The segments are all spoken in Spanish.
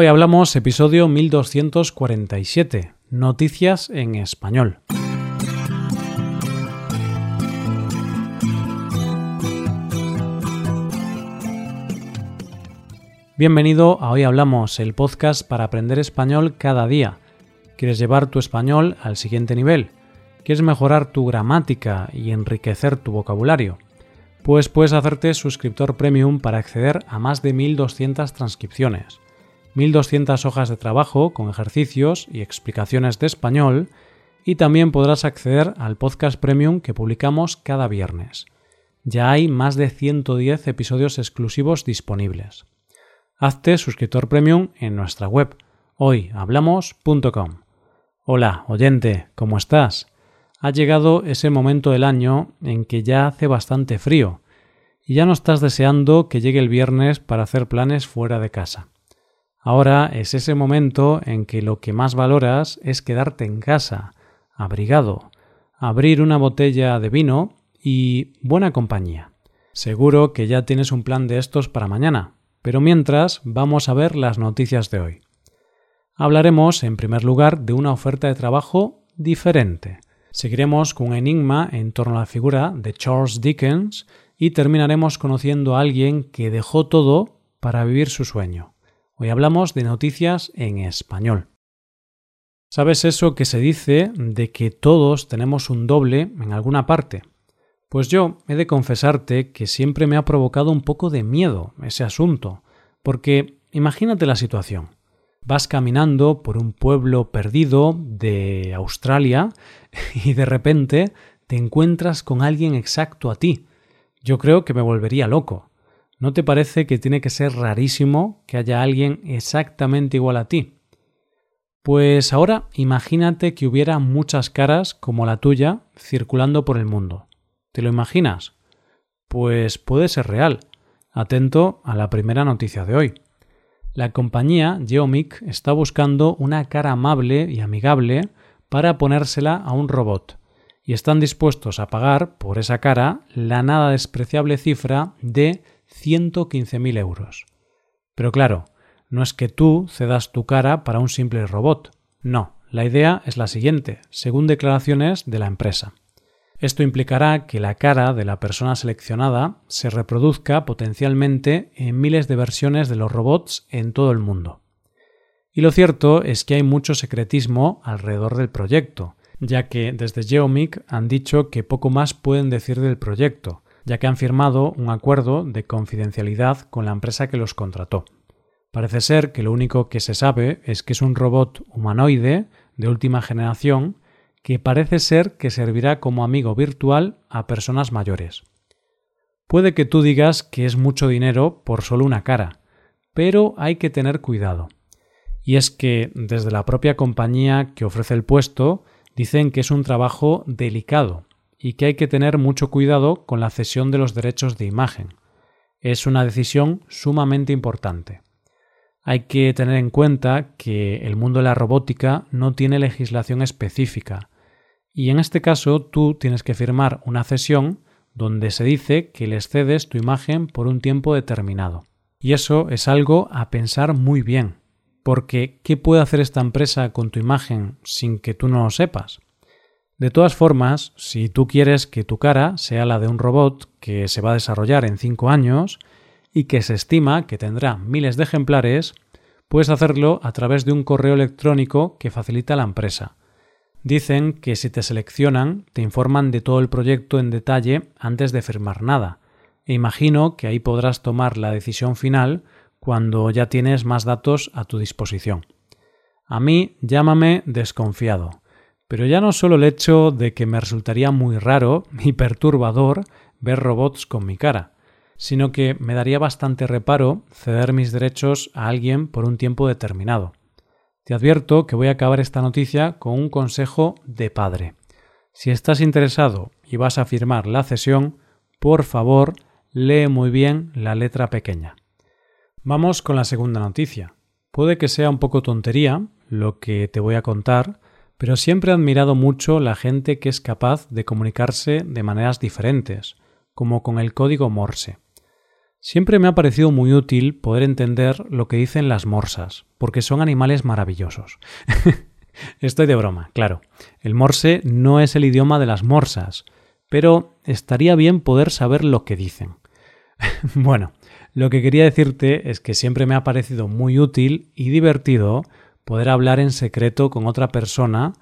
Hoy hablamos episodio 1247, Noticias en Español. Bienvenido a Hoy Hablamos, el podcast para aprender español cada día. ¿Quieres llevar tu español al siguiente nivel? ¿Quieres mejorar tu gramática y enriquecer tu vocabulario? Pues puedes hacerte suscriptor premium para acceder a más de 1200 transcripciones 1200 hojas de trabajo con ejercicios y explicaciones de español y también podrás acceder al podcast premium que publicamos cada viernes. Ya hay más de 110 episodios exclusivos disponibles. Hazte suscriptor premium en nuestra web hoyhablamos.com. Hola, oyente, ¿cómo estás? Ha llegado ese momento del año en que ya hace bastante frío y ya no estás deseando que llegue el viernes para hacer planes fuera de casa. Ahora es ese momento en que lo que más valoras es quedarte en casa, abrigado, abrir una botella de vino y buena compañía. Seguro que ya tienes un plan de estos para mañana, pero mientras vamos a ver las noticias de hoy. Hablaremos, en primer lugar, de una oferta de trabajo diferente. Seguiremos con un enigma en torno a la figura de Charles Dickens y terminaremos conociendo a alguien que dejó todo para vivir su sueño. Hoy hablamos de noticias en español. ¿Sabes eso que se dice de que todos tenemos un doble en alguna parte? Pues yo he de confesarte que siempre me ha provocado un poco de miedo ese asunto, porque imagínate la situación. Vas caminando por un pueblo perdido de Australia y de repente te encuentras con alguien exacto a ti. Yo creo que me volvería loco. ¿No te parece que tiene que ser rarísimo que haya alguien exactamente igual a ti? Pues ahora imagínate que hubiera muchas caras como la tuya circulando por el mundo. ¿Te lo imaginas? Pues puede ser real. Atento a la primera noticia de hoy. La compañía Geomic está buscando una cara amable y amigable para ponérsela a un robot y están dispuestos a pagar por esa cara la nada despreciable cifra de 115.000 euros. Pero claro, no es que tú cedas tu cara para un simple robot. No, la idea es la siguiente, según declaraciones de la empresa. Esto implicará que la cara de la persona seleccionada se reproduzca potencialmente en miles de versiones de los robots en todo el mundo. Y lo cierto es que hay mucho secretismo alrededor del proyecto, ya que desde Geomic han dicho que poco más pueden decir del proyecto, ya que han firmado un acuerdo de confidencialidad con la empresa que los contrató. Parece ser que lo único que se sabe es que es un robot humanoide de última generación que parece ser que servirá como amigo virtual a personas mayores. Puede que tú digas que es mucho dinero por solo una cara, pero hay que tener cuidado. Y es que desde la propia compañía que ofrece el puesto dicen que es un trabajo delicado, y que hay que tener mucho cuidado con la cesión de los derechos de imagen. Es una decisión sumamente importante. Hay que tener en cuenta que el mundo de la robótica no tiene legislación específica y en este caso tú tienes que firmar una cesión donde se dice que les cedes tu imagen por un tiempo determinado. Y eso es algo a pensar muy bien, porque ¿qué puede hacer esta empresa con tu imagen sin que tú no lo sepas? De todas formas, si tú quieres que tu cara sea la de un robot que se va a desarrollar en 5 años y que se estima que tendrá miles de ejemplares, puedes hacerlo a través de un correo electrónico que facilita la empresa. Dicen que si te seleccionan, te informan de todo el proyecto en detalle antes de firmar nada, e imagino que ahí podrás tomar la decisión final cuando ya tienes más datos a tu disposición. A mí llámame desconfiado pero ya no solo el hecho de que me resultaría muy raro y perturbador ver robots con mi cara, sino que me daría bastante reparo ceder mis derechos a alguien por un tiempo determinado. Te advierto que voy a acabar esta noticia con un consejo de padre. Si estás interesado y vas a firmar la cesión, por favor, lee muy bien la letra pequeña. Vamos con la segunda noticia. Puede que sea un poco tontería lo que te voy a contar, pero siempre he admirado mucho la gente que es capaz de comunicarse de maneras diferentes, como con el código Morse. Siempre me ha parecido muy útil poder entender lo que dicen las morsas, porque son animales maravillosos. Estoy de broma, claro. El morse no es el idioma de las morsas, pero estaría bien poder saber lo que dicen. bueno, lo que quería decirte es que siempre me ha parecido muy útil y divertido poder hablar en secreto con otra persona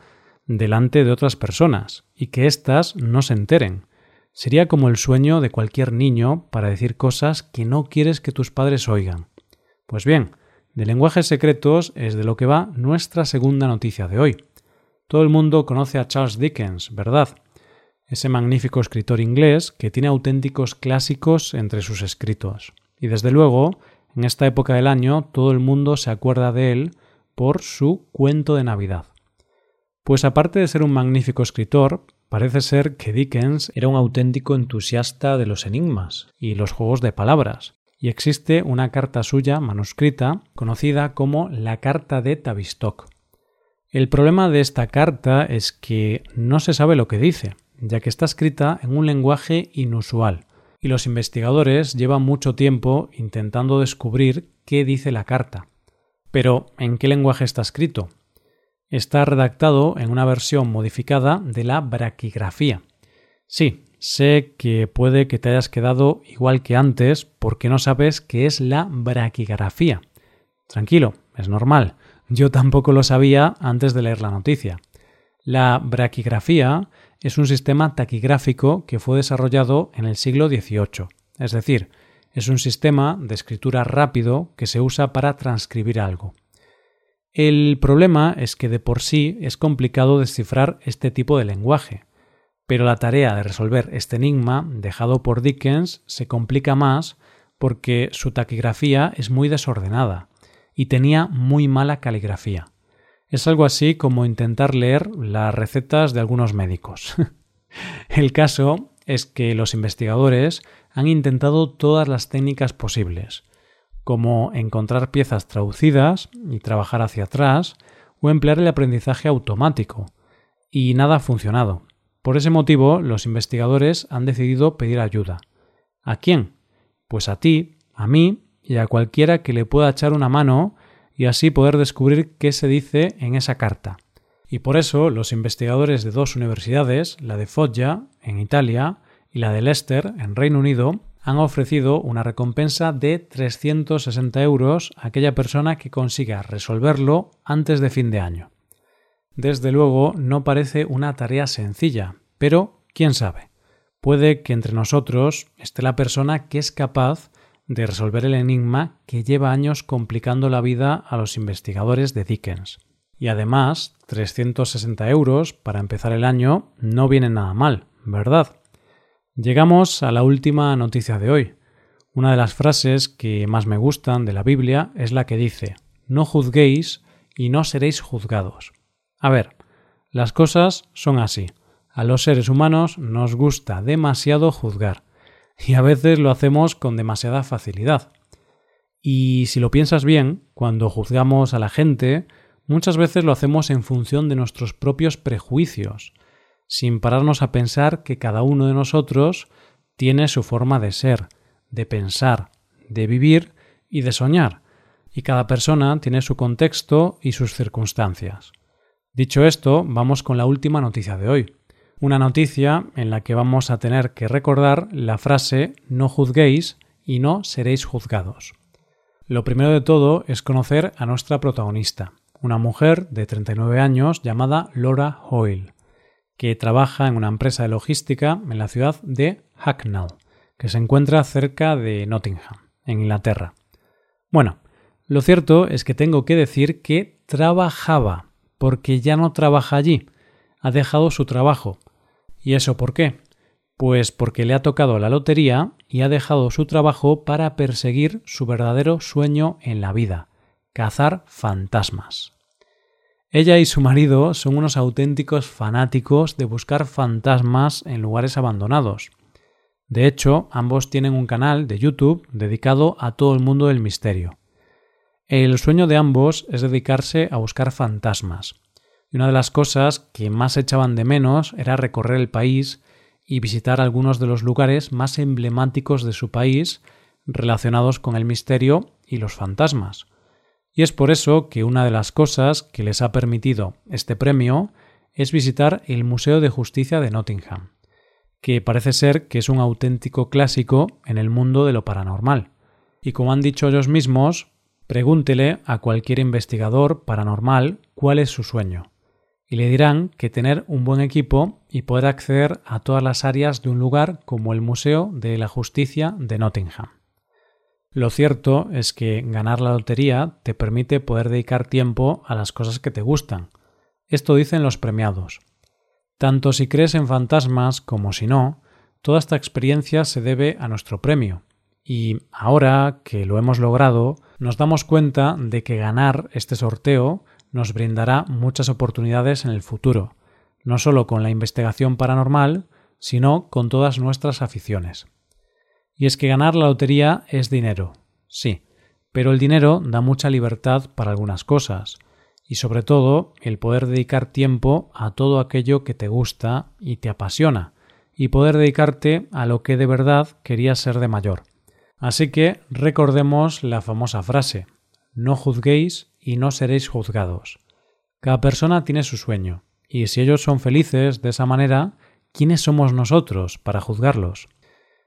delante de otras personas y que éstas no se enteren. Sería como el sueño de cualquier niño para decir cosas que no quieres que tus padres oigan. Pues bien, de lenguajes secretos es de lo que va nuestra segunda noticia de hoy. Todo el mundo conoce a Charles Dickens, ¿verdad? Ese magnífico escritor inglés que tiene auténticos clásicos entre sus escritos. Y desde luego, en esta época del año todo el mundo se acuerda de él por su cuento de Navidad. Pues aparte de ser un magnífico escritor, parece ser que Dickens era un auténtico entusiasta de los enigmas y los juegos de palabras, y existe una carta suya manuscrita conocida como la Carta de Tavistock. El problema de esta carta es que no se sabe lo que dice, ya que está escrita en un lenguaje inusual, y los investigadores llevan mucho tiempo intentando descubrir qué dice la carta. Pero, ¿en qué lenguaje está escrito? Está redactado en una versión modificada de la braquigrafía. Sí, Sé que puede que te hayas quedado igual que antes porque no sabes qué es la braquigrafía. Tranquilo, es normal. Yo tampoco lo sabía antes de leer la noticia. La braquigrafía es un sistema taquigráfico que fue desarrollado en el siglo XVIII, es decir, es un sistema de escritura rápido que se usa para transcribir algo. El problema es que de por sí es complicado descifrar este tipo de lenguaje, pero la tarea de resolver este enigma dejado por Dickens se complica más porque su taquigrafía es muy desordenada y tenía muy mala caligrafía. Es algo así como intentar leer las recetas de algunos médicos. El caso es que los investigadores han intentado todas las técnicas posibles, como encontrar piezas traducidas y trabajar hacia atrás, o emplear el aprendizaje automático, y nada ha funcionado. Por ese motivo, los investigadores han decidido pedir ayuda. ¿A quién? Pues a ti, a mí y a cualquiera que le pueda echar una mano y así poder descubrir qué se dice en esa carta. Y por eso los investigadores de dos universidades, la de Foggia, en Italia, y la de Leicester, en Reino Unido, han ofrecido una recompensa de 360 euros a aquella persona que consiga resolverlo antes de fin de año. Desde luego no parece una tarea sencilla, pero quién sabe. Puede que entre nosotros esté la persona que es capaz de resolver el enigma que lleva años complicando la vida a los investigadores de Dickens. Y además, 360 euros para empezar el año no viene nada mal, ¿verdad? Llegamos a la última noticia de hoy. Una de las frases que más me gustan de la Biblia es la que dice, no juzguéis y no seréis juzgados. A ver, las cosas son así. A los seres humanos nos gusta demasiado juzgar, y a veces lo hacemos con demasiada facilidad. Y si lo piensas bien, cuando juzgamos a la gente, muchas veces lo hacemos en función de nuestros propios prejuicios, sin pararnos a pensar que cada uno de nosotros tiene su forma de ser, de pensar, de vivir y de soñar, y cada persona tiene su contexto y sus circunstancias. Dicho esto, vamos con la última noticia de hoy. Una noticia en la que vamos a tener que recordar la frase no juzguéis y no seréis juzgados. Lo primero de todo es conocer a nuestra protagonista, una mujer de 39 años llamada Laura Hoyle, que trabaja en una empresa de logística en la ciudad de Hacknell, que se encuentra cerca de Nottingham, en Inglaterra. Bueno, lo cierto es que tengo que decir que trabajaba porque ya no trabaja allí, ha dejado su trabajo. ¿Y eso por qué? Pues porque le ha tocado la lotería y ha dejado su trabajo para perseguir su verdadero sueño en la vida, cazar fantasmas. Ella y su marido son unos auténticos fanáticos de buscar fantasmas en lugares abandonados. De hecho, ambos tienen un canal de YouTube dedicado a todo el mundo del misterio. El sueño de ambos es dedicarse a buscar fantasmas. Y una de las cosas que más echaban de menos era recorrer el país y visitar algunos de los lugares más emblemáticos de su país, relacionados con el misterio y los fantasmas. Y es por eso que una de las cosas que les ha permitido este premio es visitar el Museo de Justicia de Nottingham, que parece ser que es un auténtico clásico en el mundo de lo paranormal. Y como han dicho ellos mismos, pregúntele a cualquier investigador paranormal cuál es su sueño, y le dirán que tener un buen equipo y poder acceder a todas las áreas de un lugar como el Museo de la Justicia de Nottingham. Lo cierto es que ganar la lotería te permite poder dedicar tiempo a las cosas que te gustan. Esto dicen los premiados. Tanto si crees en fantasmas como si no, toda esta experiencia se debe a nuestro premio. Y ahora que lo hemos logrado, nos damos cuenta de que ganar este sorteo nos brindará muchas oportunidades en el futuro, no solo con la investigación paranormal, sino con todas nuestras aficiones. Y es que ganar la lotería es dinero, sí, pero el dinero da mucha libertad para algunas cosas, y sobre todo el poder dedicar tiempo a todo aquello que te gusta y te apasiona, y poder dedicarte a lo que de verdad querías ser de mayor. Así que recordemos la famosa frase, no juzguéis y no seréis juzgados. Cada persona tiene su sueño, y si ellos son felices de esa manera, ¿quiénes somos nosotros para juzgarlos?